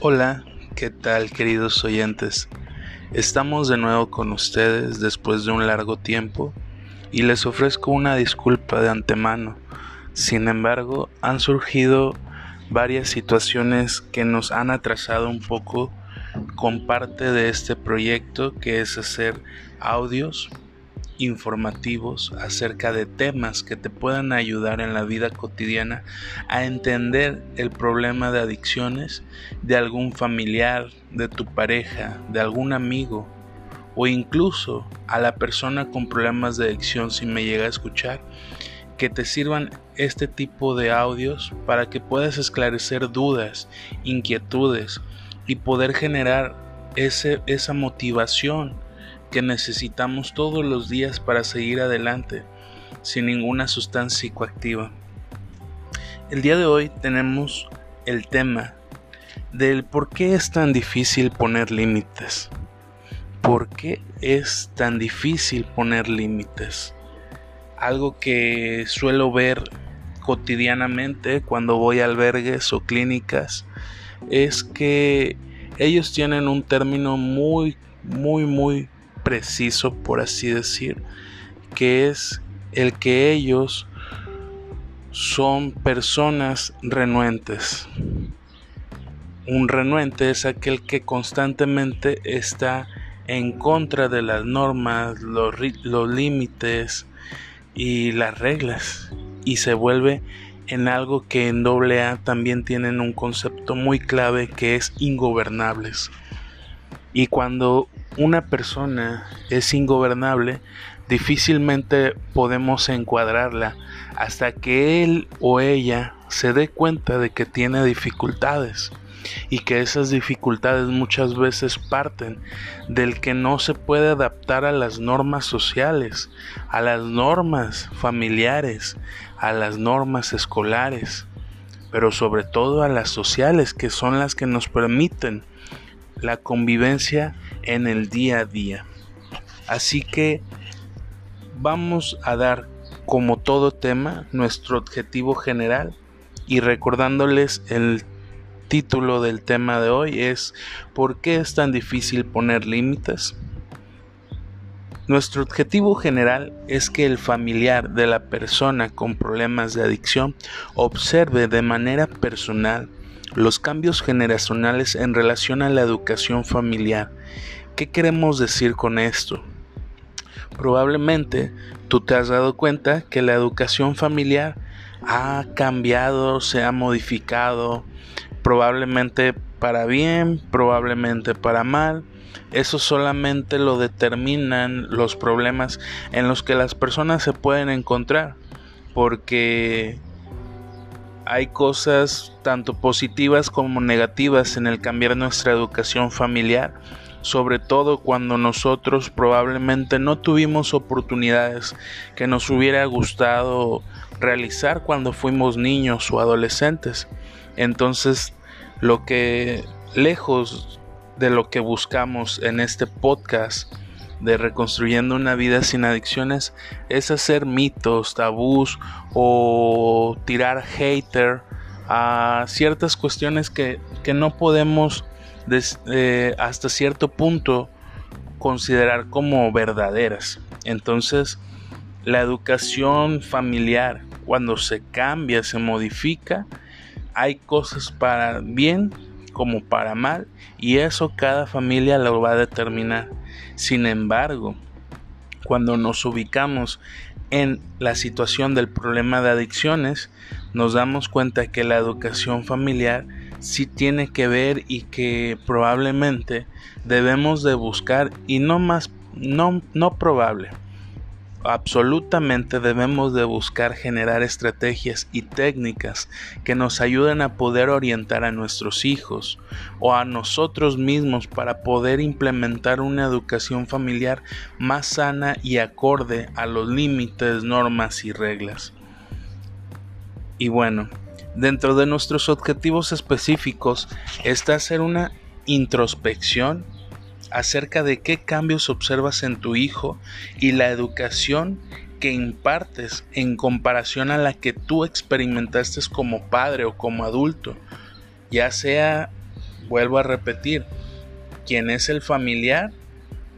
Hola, ¿qué tal queridos oyentes? Estamos de nuevo con ustedes después de un largo tiempo y les ofrezco una disculpa de antemano. Sin embargo, han surgido varias situaciones que nos han atrasado un poco con parte de este proyecto que es hacer audios informativos acerca de temas que te puedan ayudar en la vida cotidiana a entender el problema de adicciones de algún familiar, de tu pareja, de algún amigo o incluso a la persona con problemas de adicción si me llega a escuchar que te sirvan este tipo de audios para que puedas esclarecer dudas, inquietudes y poder generar ese, esa motivación que necesitamos todos los días para seguir adelante sin ninguna sustancia psicoactiva. El día de hoy tenemos el tema del por qué es tan difícil poner límites. ¿Por qué es tan difícil poner límites? Algo que suelo ver cotidianamente cuando voy a albergues o clínicas es que ellos tienen un término muy, muy, muy preciso, por así decir, que es el que ellos son personas renuentes. Un renuente es aquel que constantemente está en contra de las normas, los, los límites y las reglas y se vuelve en algo que en AA también tienen un concepto muy clave que es ingobernables. Y cuando una persona es ingobernable, difícilmente podemos encuadrarla hasta que él o ella se dé cuenta de que tiene dificultades y que esas dificultades muchas veces parten del que no se puede adaptar a las normas sociales, a las normas familiares, a las normas escolares, pero sobre todo a las sociales que son las que nos permiten la convivencia en el día a día. Así que vamos a dar como todo tema nuestro objetivo general y recordándoles el título del tema de hoy es ¿por qué es tan difícil poner límites? Nuestro objetivo general es que el familiar de la persona con problemas de adicción observe de manera personal los cambios generacionales en relación a la educación familiar. ¿Qué queremos decir con esto? Probablemente tú te has dado cuenta que la educación familiar ha cambiado, se ha modificado, probablemente para bien, probablemente para mal. Eso solamente lo determinan los problemas en los que las personas se pueden encontrar, porque hay cosas tanto positivas como negativas en el cambiar nuestra educación familiar, sobre todo cuando nosotros probablemente no tuvimos oportunidades que nos hubiera gustado realizar cuando fuimos niños o adolescentes. Entonces, lo que lejos de lo que buscamos en este podcast de reconstruyendo una vida sin adicciones es hacer mitos, tabús o tirar hater a ciertas cuestiones que, no podemos eh, hasta cierto punto considerar como verdaderas. Entonces, la educación familiar, cuando se cambia, se modifica, hay cosas para bien como para mal y eso cada familia lo va a determinar. Sin embargo, cuando nos ubicamos en la situación del problema de adicciones, nos damos cuenta que la educación familiar sí tiene que ver y que probablemente debemos de buscar y no más no no probable absolutamente debemos de buscar generar estrategias y técnicas que nos ayuden a poder orientar a nuestros hijos o a nosotros mismos para poder implementar una educación familiar más sana y acorde a los límites, normas y reglas. Y bueno, dentro de nuestros objetivos específicos está hacer una introspección acerca de qué cambios observas en tu hijo y la educación que impartes en comparación a la que tú experimentaste como padre o como adulto, ya sea vuelvo a repetir, quien es el familiar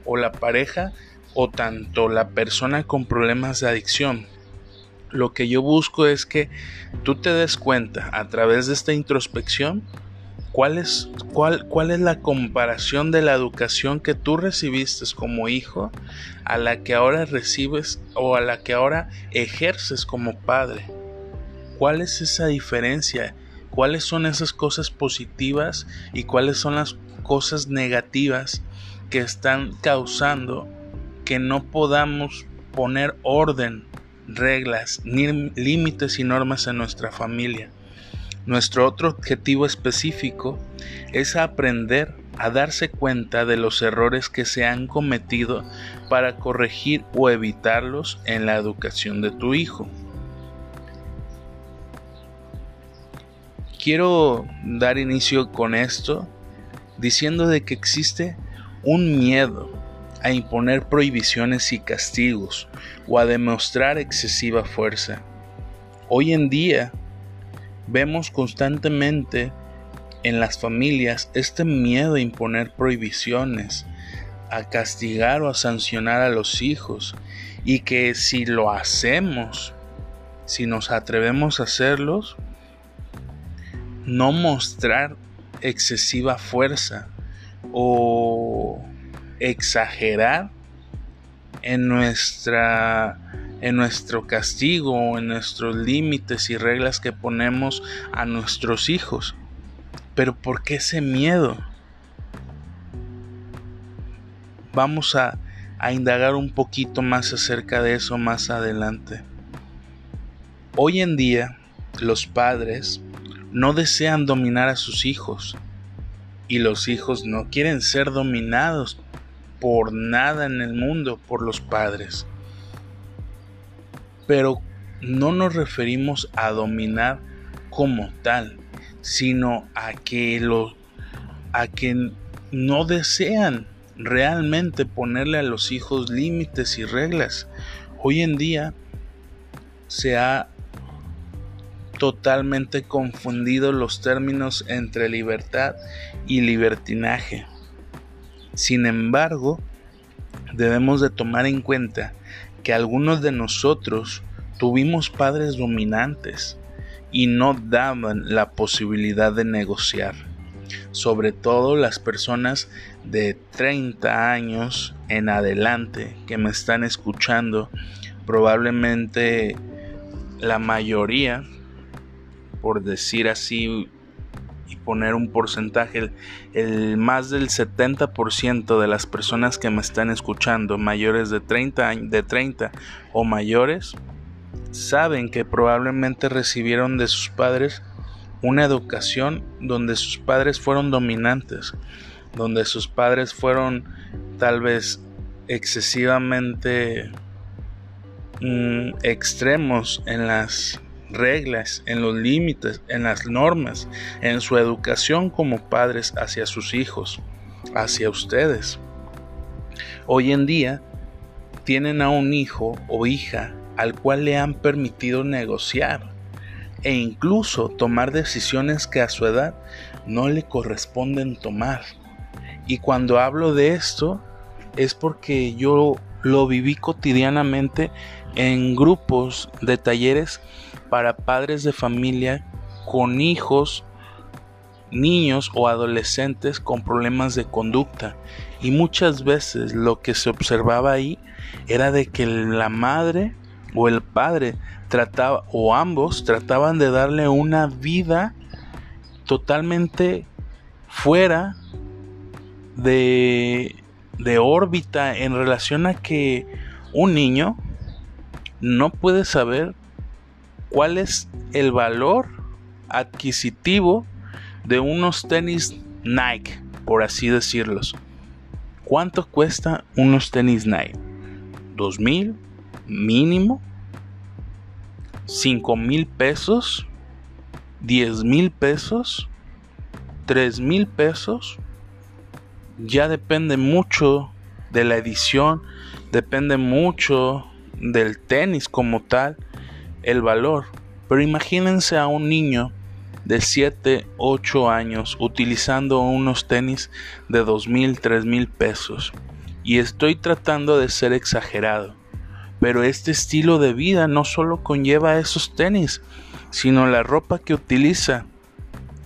o la pareja o tanto la persona con problemas de adicción. Lo que yo busco es que tú te des cuenta a través de esta introspección cuál es, cuál, cuál es la comparación de la educación que tú recibiste como hijo a la que ahora recibes o a la que ahora ejerces como padre. ¿Cuál es esa diferencia? ¿Cuáles son esas cosas positivas y cuáles son las cosas negativas que están causando que no podamos poner orden, reglas, ni límites y normas en nuestra familia. Nuestro otro objetivo específico es aprender a darse cuenta de los errores que se han cometido para corregir o evitarlos en la educación de tu hijo. Quiero dar inicio con esto diciendo de que existe un miedo a imponer prohibiciones y castigos o a demostrar excesiva fuerza. Hoy en día vemos constantemente en las familias este miedo a imponer prohibiciones, a castigar o a sancionar a los hijos y que si lo hacemos, si nos atrevemos a hacerlos, no mostrar excesiva fuerza o exagerar en nuestra en nuestro castigo, en nuestros límites y reglas que ponemos a nuestros hijos. Pero ¿por qué ese miedo? Vamos a, a indagar un poquito más acerca de eso más adelante. Hoy en día los padres no desean dominar a sus hijos y los hijos no quieren ser dominados por nada en el mundo por los padres. Pero no nos referimos a dominar como tal, sino a que lo a que no desean realmente ponerle a los hijos límites y reglas. Hoy en día se ha totalmente confundido los términos entre libertad y libertinaje. Sin embargo, debemos de tomar en cuenta que algunos de nosotros tuvimos padres dominantes y no daban la posibilidad de negociar. Sobre todo las personas de 30 años en adelante que me están escuchando, probablemente la mayoría, por decir así, poner un porcentaje, el, más del 70% de las personas que me están escuchando, mayores de 30, de 30 o mayores, saben que probablemente recibieron de sus padres una educación donde sus padres fueron dominantes, donde sus padres fueron tal vez excesivamente mm, extremos en las reglas, en los límites, en las normas, en su educación como padres hacia sus hijos, hacia ustedes. Hoy en día tienen a un hijo o hija al cual le han permitido negociar e incluso tomar decisiones que a su edad no le corresponden tomar. Y cuando hablo de esto es porque yo lo viví cotidianamente en grupos de talleres para padres de familia con hijos, niños o adolescentes con problemas de conducta. Y muchas veces lo que se observaba ahí era de que la madre o el padre trataba o ambos trataban de darle una vida totalmente fuera de, de órbita en relación a que un niño no puede saber cuál es el valor adquisitivo de unos tenis Nike, por así decirlos. ¿Cuánto cuesta unos tenis Nike? ¿Dos mil? ¿Mínimo? ¿Cinco mil pesos? ¿Diez mil pesos? ¿Tres mil pesos? Ya depende mucho de la edición, depende mucho del tenis como tal el valor. Pero imagínense a un niño de 7, 8 años utilizando unos tenis de 2 mil, 3 mil pesos. Y estoy tratando de ser exagerado. Pero este estilo de vida no solo conlleva esos tenis, sino la ropa que utiliza,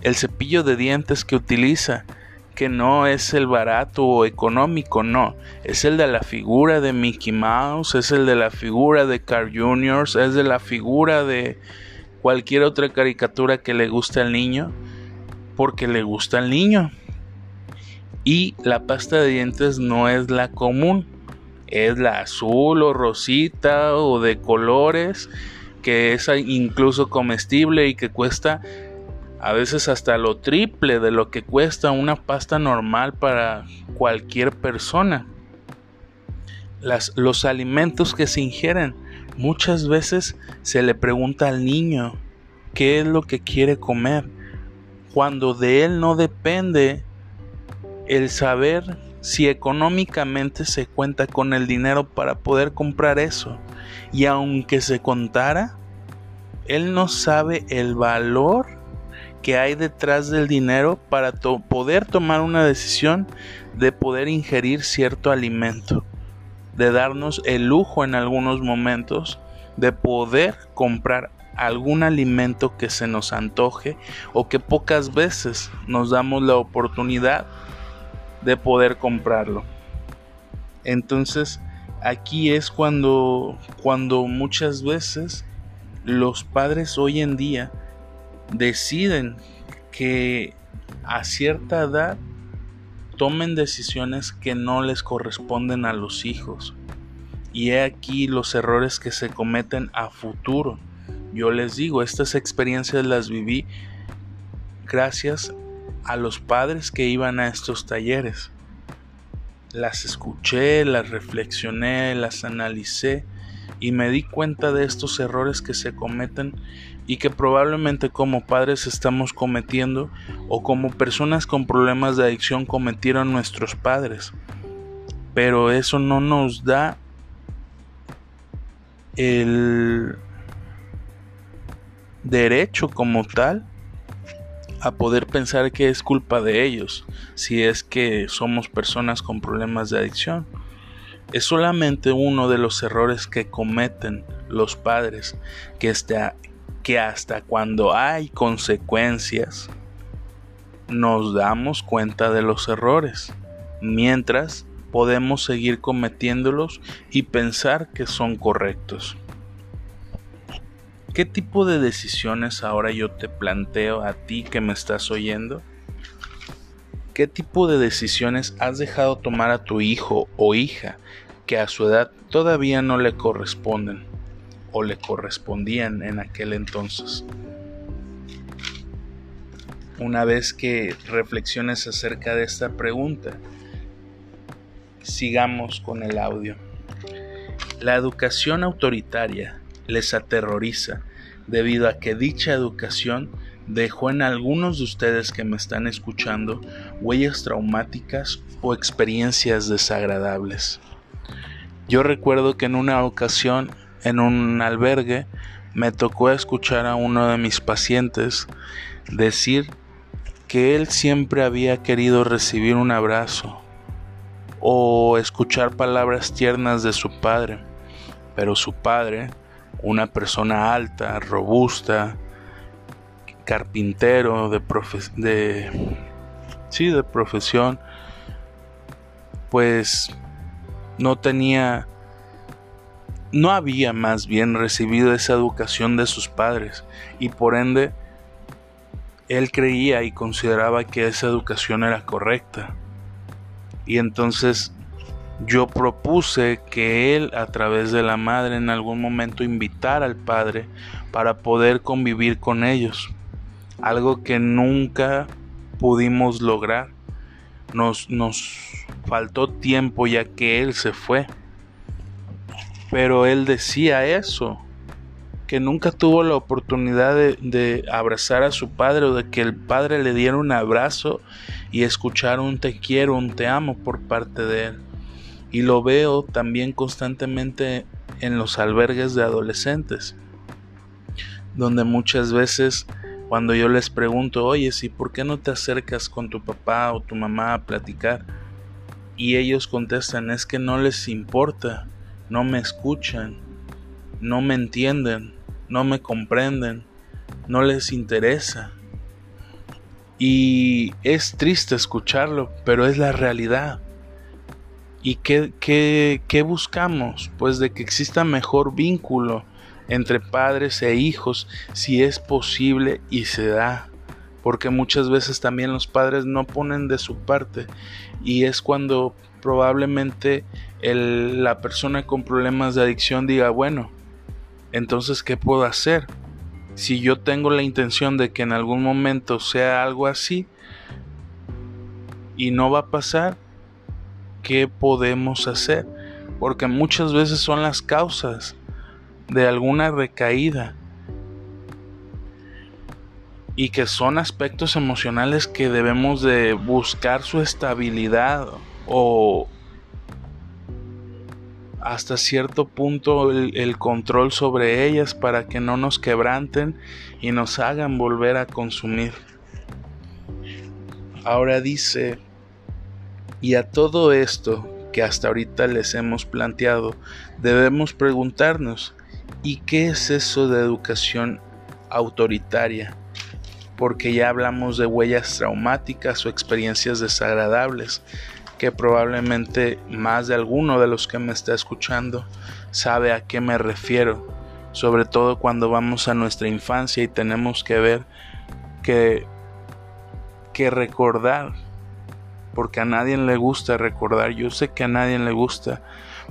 el cepillo de dientes que utiliza, que no es el barato o económico, no, es el de la figura de Mickey Mouse, es el de la figura de Carl Jr., es de la figura de cualquier otra caricatura que le guste al niño, porque le gusta al niño. Y la pasta de dientes no es la común, es la azul o rosita o de colores, que es incluso comestible y que cuesta a veces hasta lo triple de lo que cuesta una pasta normal para cualquier persona. Las, los alimentos que se ingieren, muchas veces se le pregunta al niño qué es lo que quiere comer, cuando de él no depende el saber si económicamente se cuenta con el dinero para poder comprar eso. Y aunque se contara, él no sabe el valor que hay detrás del dinero para poder tomar una decisión de poder ingerir cierto alimento, de darnos el lujo en algunos momentos de poder comprar algún alimento que se nos antoje o que pocas veces nos damos la oportunidad de poder comprarlo. Entonces, aquí es cuando cuando muchas veces los padres hoy en día deciden que a cierta edad tomen decisiones que no les corresponden a los hijos. Y he aquí los errores que se cometen a futuro. Yo les digo, estas experiencias las viví gracias a los padres que iban a estos talleres. Las escuché, las reflexioné, las analicé y me di cuenta de estos errores que se cometen y que probablemente como padres estamos cometiendo o como personas con problemas de adicción cometieron nuestros padres. Pero eso no nos da el derecho como tal a poder pensar que es culpa de ellos si es que somos personas con problemas de adicción. Es solamente uno de los errores que cometen los padres que, está, que hasta cuando hay consecuencias nos damos cuenta de los errores, mientras podemos seguir cometiéndolos y pensar que son correctos. ¿Qué tipo de decisiones ahora yo te planteo a ti que me estás oyendo? ¿Qué tipo de decisiones has dejado tomar a tu hijo o hija que a su edad todavía no le corresponden? O le correspondían en aquel entonces. Una vez que reflexiones acerca de esta pregunta, sigamos con el audio. La educación autoritaria les aterroriza debido a que dicha educación dejó en algunos de ustedes que me están escuchando huellas traumáticas o experiencias desagradables. Yo recuerdo que en una ocasión en un albergue me tocó escuchar a uno de mis pacientes decir que él siempre había querido recibir un abrazo o escuchar palabras tiernas de su padre, pero su padre, una persona alta, robusta, carpintero de, de sí, de profesión, pues no tenía no había más bien recibido esa educación de sus padres y por ende él creía y consideraba que esa educación era correcta. Y entonces yo propuse que él a través de la madre en algún momento invitara al padre para poder convivir con ellos. Algo que nunca pudimos lograr. Nos, nos faltó tiempo ya que él se fue. Pero él decía eso, que nunca tuvo la oportunidad de, abrazar a su padre o de que el padre le diera un abrazo y escuchar un te quiero, un te amo por parte de él. Y lo veo también constantemente en los albergues de adolescentes, donde muchas veces Cuando yo les pregunto, oye, ¿sí por qué no te acercas con tu papá o tu mamá a platicar? Y ellos contestan, es que no les importa, no me escuchan, no me entienden, no me comprenden, no les interesa. Y es triste escucharlo, pero es la realidad. ¿Y qué, qué, buscamos? Pues de que exista mejor vínculo entre padres e hijos, si es posible y se da. Porque muchas veces también los padres no ponen de su parte y es cuando probablemente la persona con problemas de adicción diga, bueno, entonces, ¿qué puedo hacer? Si yo tengo la intención de que en algún momento sea algo así y no va a pasar, qué podemos hacer, porque muchas veces son las causas de alguna recaída y que son aspectos emocionales que debemos de buscar su estabilidad o hasta cierto punto el, control sobre ellas para que no nos quebranten y nos hagan volver a consumir. Ahora dice y a todo esto que hasta ahorita les hemos planteado, debemos preguntarnos, ¿y qué es eso de educación autoritaria? Porque ya hablamos de huellas traumáticas o experiencias desagradables, que probablemente más de alguno de los que me está escuchando sabe a qué me refiero, sobre todo cuando vamos a nuestra infancia y tenemos que ver que, que recordar porque a nadie le gusta recordar, yo sé que a nadie le gusta,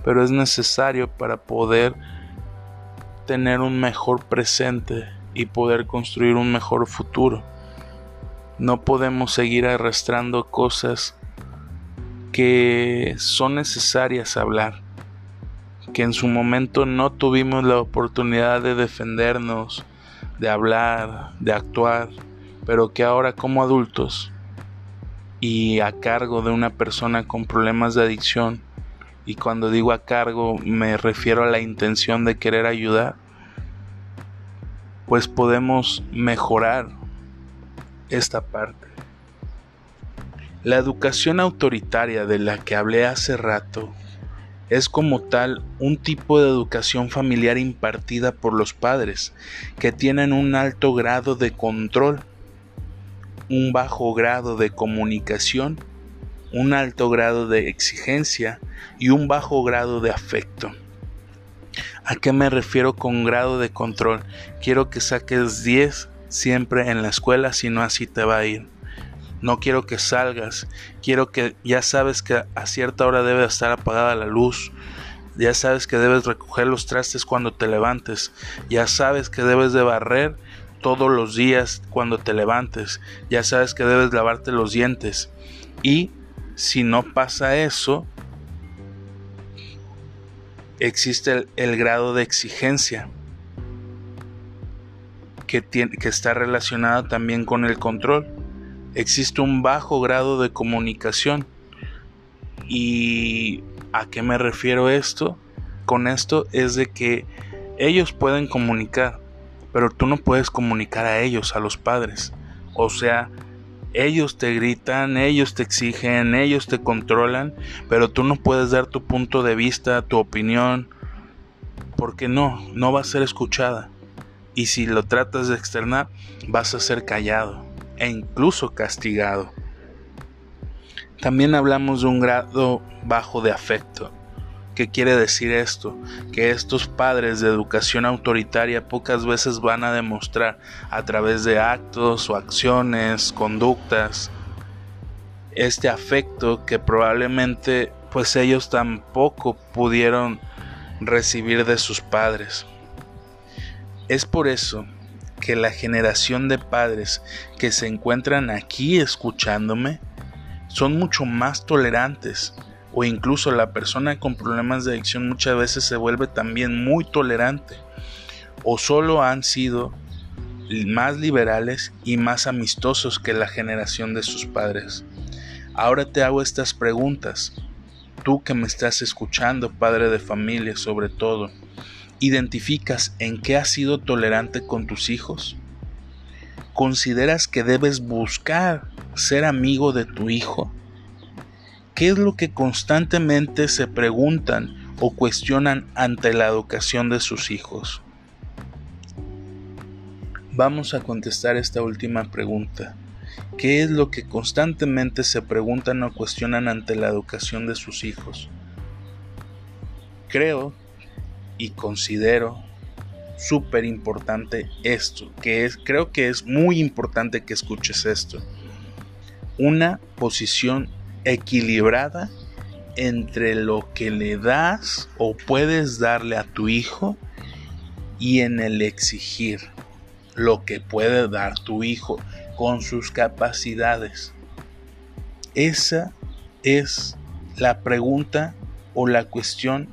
pero es necesario para poder tener un mejor presente y poder construir un mejor futuro. No podemos seguir arrastrando cosas que son necesarias hablar, que en su momento no tuvimos la oportunidad de defendernos, de hablar, de actuar, pero que ahora como adultos y a cargo de una persona con problemas de adicción, y cuando digo a cargo me refiero a la intención de querer ayudar, pues podemos mejorar esta parte. La educación autoritaria de la que hablé hace rato es como tal un tipo de educación familiar impartida por los padres que tienen un alto grado de control un bajo grado de comunicación, un alto grado de exigencia y un bajo grado de afecto. ¿A qué me refiero con grado de control? Quiero que saques 10 siempre en la escuela, si no así te va a ir. No quiero que salgas, quiero que ya sabes que a cierta hora debe estar apagada la luz, ya sabes que debes recoger los trastes cuando te levantes, ya sabes que debes de barrer todos los días cuando te levantes. Ya sabes que debes lavarte los dientes. Y si no pasa eso, existe el, grado de exigencia que, tiene, que está relacionado también con el control. Existe un bajo grado de comunicación. ¿Y a qué me refiero esto? Con esto es de que ellos pueden comunicar, pero tú no puedes comunicar a ellos, a los padres. O sea, ellos te gritan, ellos te exigen, ellos te controlan, pero tú no puedes dar tu punto de vista, tu opinión, porque no, no va a ser escuchada. Y si lo tratas de externar, vas a ser callado e incluso castigado. También hablamos de un grado bajo de afecto. ¿Qué quiere decir esto? Que estos padres de educación autoritaria pocas veces van a demostrar a través de actos o acciones, conductas, este afecto que probablemente pues ellos tampoco pudieron recibir de sus padres. Es por eso que la generación de padres que se encuentran aquí escuchándome son mucho más tolerantes, o incluso la persona con problemas de adicción muchas veces se vuelve también muy tolerante o solo han sido más liberales y más amistosos que la generación de sus padres. Ahora te hago estas preguntas. Tú que me estás escuchando, padre de familia sobre todo, ¿identificas en qué has sido tolerante con tus hijos? ¿Consideras que debes buscar ser amigo de tu hijo? ¿Qué es lo que constantemente se preguntan o cuestionan ante la educación de sus hijos? Vamos a contestar esta última pregunta. ¿Qué es lo que constantemente se preguntan o cuestionan ante la educación de sus hijos? Creo y considero súper importante esto, que es, creo que es muy importante que escuches esto. Una posición equilibrada entre lo que le das o puedes darle a tu hijo y en el exigir lo que puede dar tu hijo con sus capacidades. Esa es la pregunta o la cuestión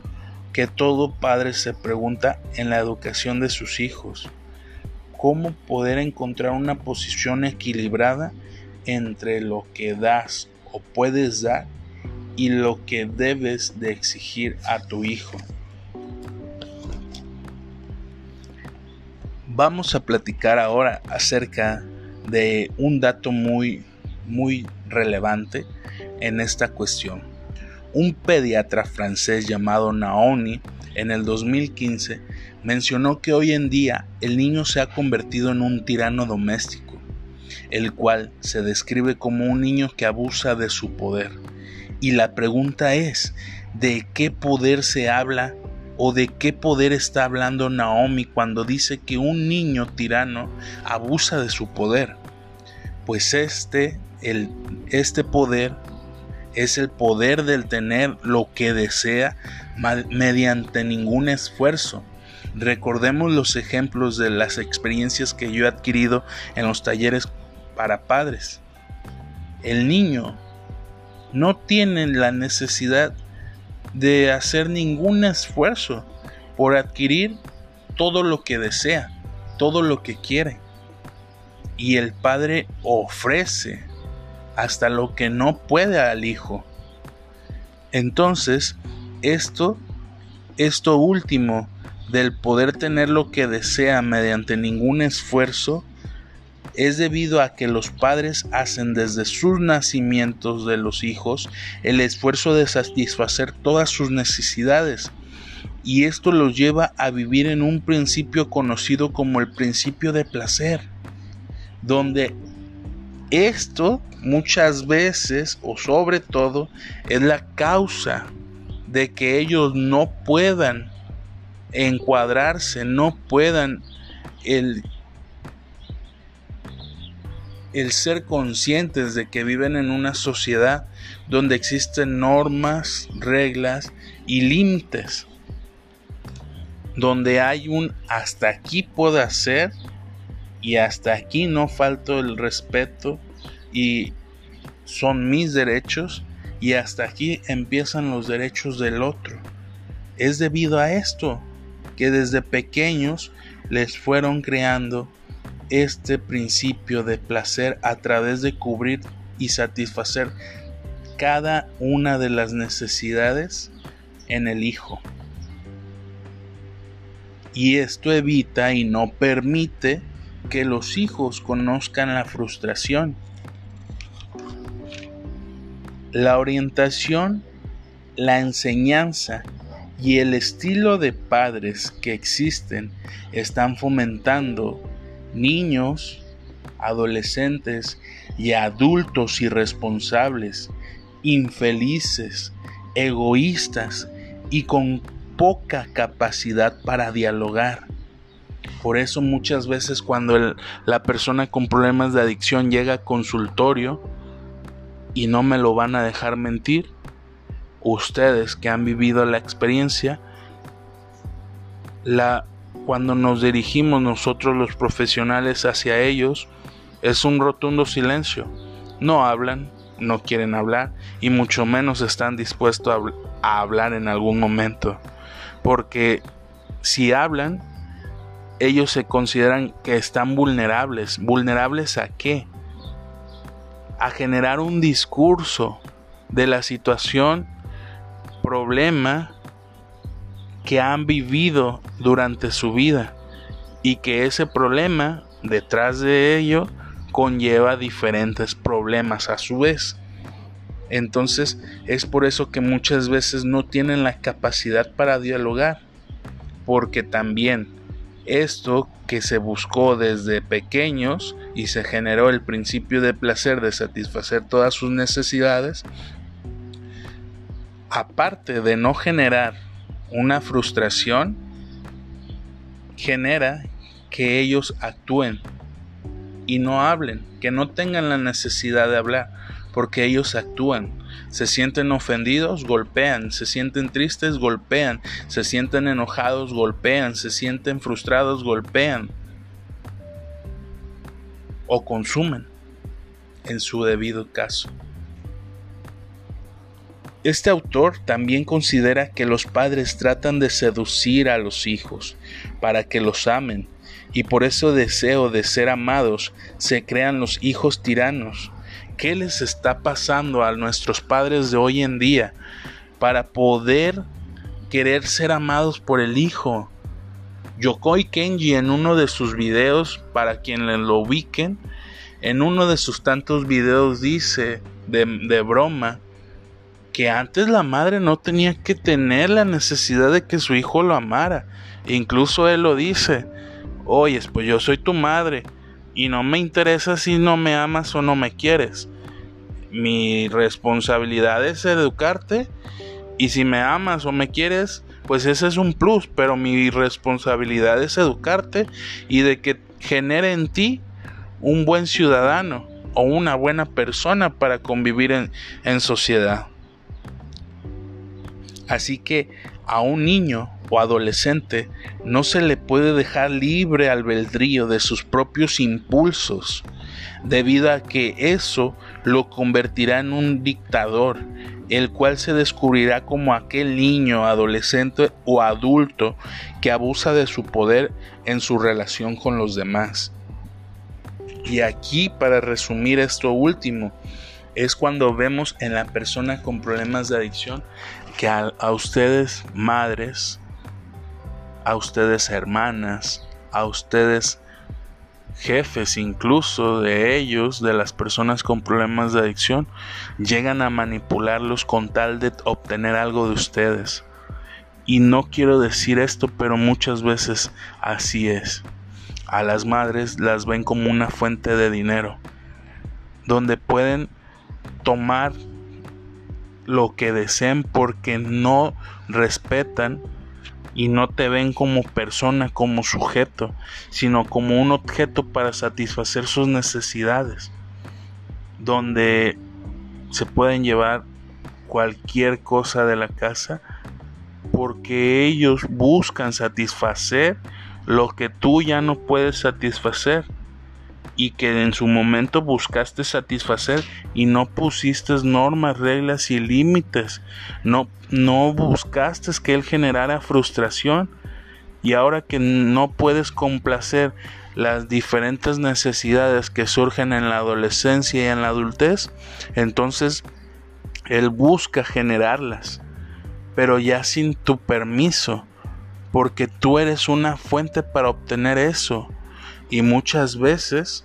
que todo padre se pregunta en la educación de sus hijos. ¿Cómo poder encontrar una posición equilibrada entre lo que das o puedes dar y lo que debes de exigir a tu hijo? Vamos a platicar ahora acerca de un dato muy muy relevante en esta cuestión un pediatra francés llamado Naoni en el 2015 mencionó que hoy en día el niño se ha convertido en un tirano doméstico, el cual se describe como un niño que abusa de su poder. Y la pregunta es, ¿de qué poder se habla o de qué poder está hablando Naomi cuando dice que un niño tirano abusa de su poder? Pues este, el, este poder es el poder del tener lo que desea mediante ningún esfuerzo. Recordemos los ejemplos de las experiencias que yo he adquirido en los talleres para padres. El niño no tiene la necesidad de hacer ningún esfuerzo por adquirir todo lo que desea, todo lo que quiere. Y el padre ofrece hasta lo que no puede al hijo. Entonces, esto, esto último del poder tener lo que desea mediante ningún esfuerzo, es debido a que los padres hacen desde sus nacimientos de los hijos el esfuerzo de satisfacer todas sus necesidades. Y esto los lleva a vivir en un principio conocido como el principio de placer, donde esto muchas veces o sobre todo es la causa de que ellos no puedan encuadrarse, no puedan el, el ser conscientes de que viven en una sociedad donde existen normas, reglas y límites, donde hay un hasta aquí puedo hacer y hasta aquí no falto el respeto y son mis derechos y hasta aquí empiezan los derechos del otro. Es debido a esto que desde pequeños les fueron creando este principio de placer a través de cubrir y satisfacer cada una de las necesidades en el hijo. Y esto evita y no permite que los hijos conozcan la frustración. La orientación, la enseñanza y el estilo de padres que existen están fomentando niños, adolescentes y adultos irresponsables, infelices, egoístas y con poca capacidad para dialogar. Por eso muchas veces cuando la persona con problemas de adicción llega a consultorio, y no me lo van a dejar mentir, ustedes que han vivido la experiencia, la, cuando nos dirigimos nosotros los profesionales hacia ellos, es un rotundo silencio. No hablan, no quieren hablar y mucho menos están dispuestos a hablar en algún momento. Porque si hablan, ellos se consideran que están vulnerables. ¿Vulnerables a qué? A generar un discurso de la situación, problema que han vivido durante su vida y que ese problema detrás de ello conlleva diferentes problemas a su vez. Entonces es por eso que muchas veces no tienen la capacidad para dialogar, porque también esto que se buscó desde pequeños y se generó el principio de placer de satisfacer todas sus necesidades, aparte de no generar una frustración, genera que ellos actúen y no hablen, que no tengan la necesidad de hablar, porque ellos actúan. Se sienten ofendidos, golpean, se sienten tristes, golpean, se sienten enojados, golpean, se sienten frustrados, golpean o consumen en su debido caso. Este autor también considera que los padres tratan de seducir a los hijos para que los amen y por ese deseo de ser amados se crean los hijos tiranos. ¿Qué les está pasando a nuestros padres de hoy en día para poder querer ser amados por el hijo? Yokoi Kenji en uno de sus videos, para quienes lo ubiquen, en uno de sus tantos videos dice de, de broma que antes la madre no tenía que tener la necesidad de que su hijo lo amara. Incluso él lo dice, Oyes, pues yo soy tu madre y no me interesa si no me amas o no me quieres. Mi responsabilidad es educarte y si me amas o me quieres, pues ese es un plus, pero mi responsabilidad es educarte y de que genere en ti un buen ciudadano o una buena persona para convivir en, en sociedad. Así que a un niño o adolescente no se le puede dejar libre albedrío de sus propios impulsos, debido a que eso lo convertirá en un dictador, el cual se descubrirá como aquel niño, adolescente o adulto que abusa de su poder en su relación con los demás. Y aquí, para resumir esto último, es cuando vemos en la persona con problemas de adicción que a, ustedes madres, a ustedes hermanas, a ustedes jefes incluso de ellos, de las personas con problemas de adicción, llegan a manipularlos con tal de obtener algo de ustedes. Y no quiero decir esto, pero muchas veces así es. A las madres las ven como una fuente de dinero, donde pueden tomar lo que deseen porque no respetan y no te ven como persona, como sujeto, sino como un objeto para satisfacer sus necesidades, donde se pueden llevar cualquier cosa de la casa porque ellos buscan satisfacer lo que tú ya no puedes satisfacer y que en su momento buscaste satisfacer y no pusiste normas, reglas y límites. No, no buscaste que él generara frustración y ahora que no puedes complacer las diferentes necesidades que surgen en la adolescencia y en la adultez, entonces él busca generarlas, pero ya sin tu permiso, porque tú eres una fuente para obtener eso y muchas veces,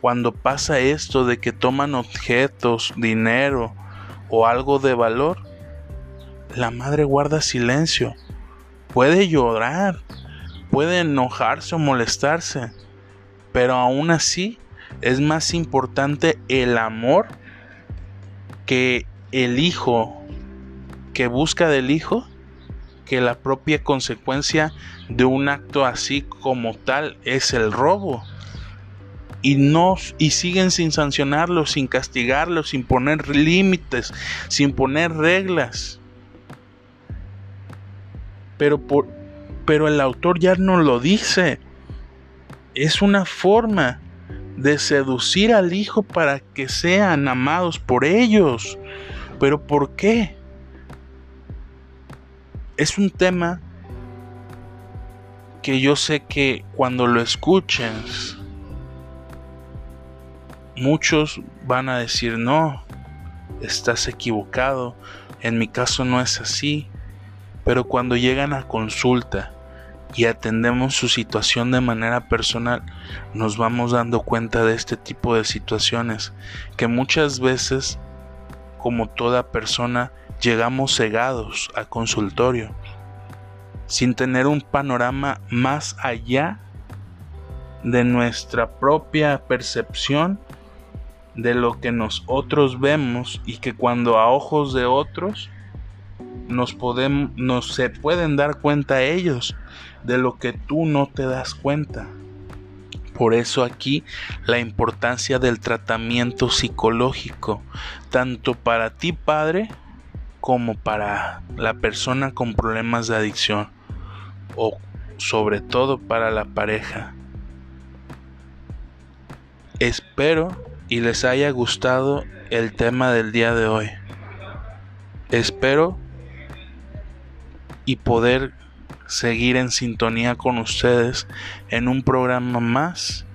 cuando pasa esto de que toman objetos, dinero o algo de valor, la madre guarda silencio. Puede llorar, puede enojarse o molestarse, pero aún así es más importante el amor que el hijo que busca del hijo que la propia consecuencia de un acto así como tal es el robo. Y, no, y siguen sin sancionarlo, sin castigarlo, sin poner límites, sin poner reglas. Pero, por, pero el autor ya no lo dice. Es una forma de seducir al hijo para que sean amados por ellos. Pero ¿por qué? Es un tema que yo sé que cuando lo escuches, muchos van a decir, no, estás equivocado, en mi caso no es así, pero cuando llegan a consulta, y atendemos su situación de manera personal, nos vamos dando cuenta de este tipo de situaciones que muchas veces, como toda persona, llegamos cegados al consultorio sin tener un panorama más allá de nuestra propia percepción de lo que nosotros vemos y que cuando a ojos de otros nos podemos nos se pueden dar cuenta ellos de lo que tú no te das cuenta. Por eso aquí la importancia del tratamiento psicológico, tanto para ti padre como para la persona con problemas de adicción o sobre todo para la pareja. Espero y les haya gustado el tema del día de hoy. Espero y poder seguir en sintonía con ustedes en un programa más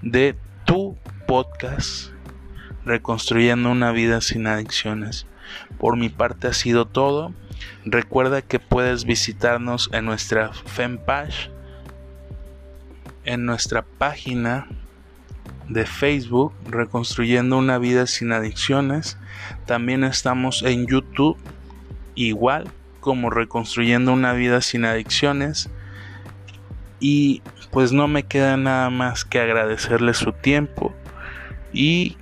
de tu podcast Reconstruyendo una vida sin adicciones. Por mi parte ha sido todo. Recuerda que puedes visitarnos en nuestra fanpage, en nuestra página de Facebook, Reconstruyendo una vida sin adicciones. También estamos en YouTube, igual como Reconstruyendo una vida sin adicciones. Y pues no me queda nada más que agradecerles su tiempo y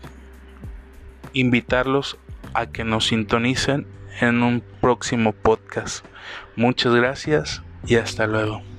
invitarlos a que nos sintonicen en un próximo podcast. Muchas gracias y hasta luego.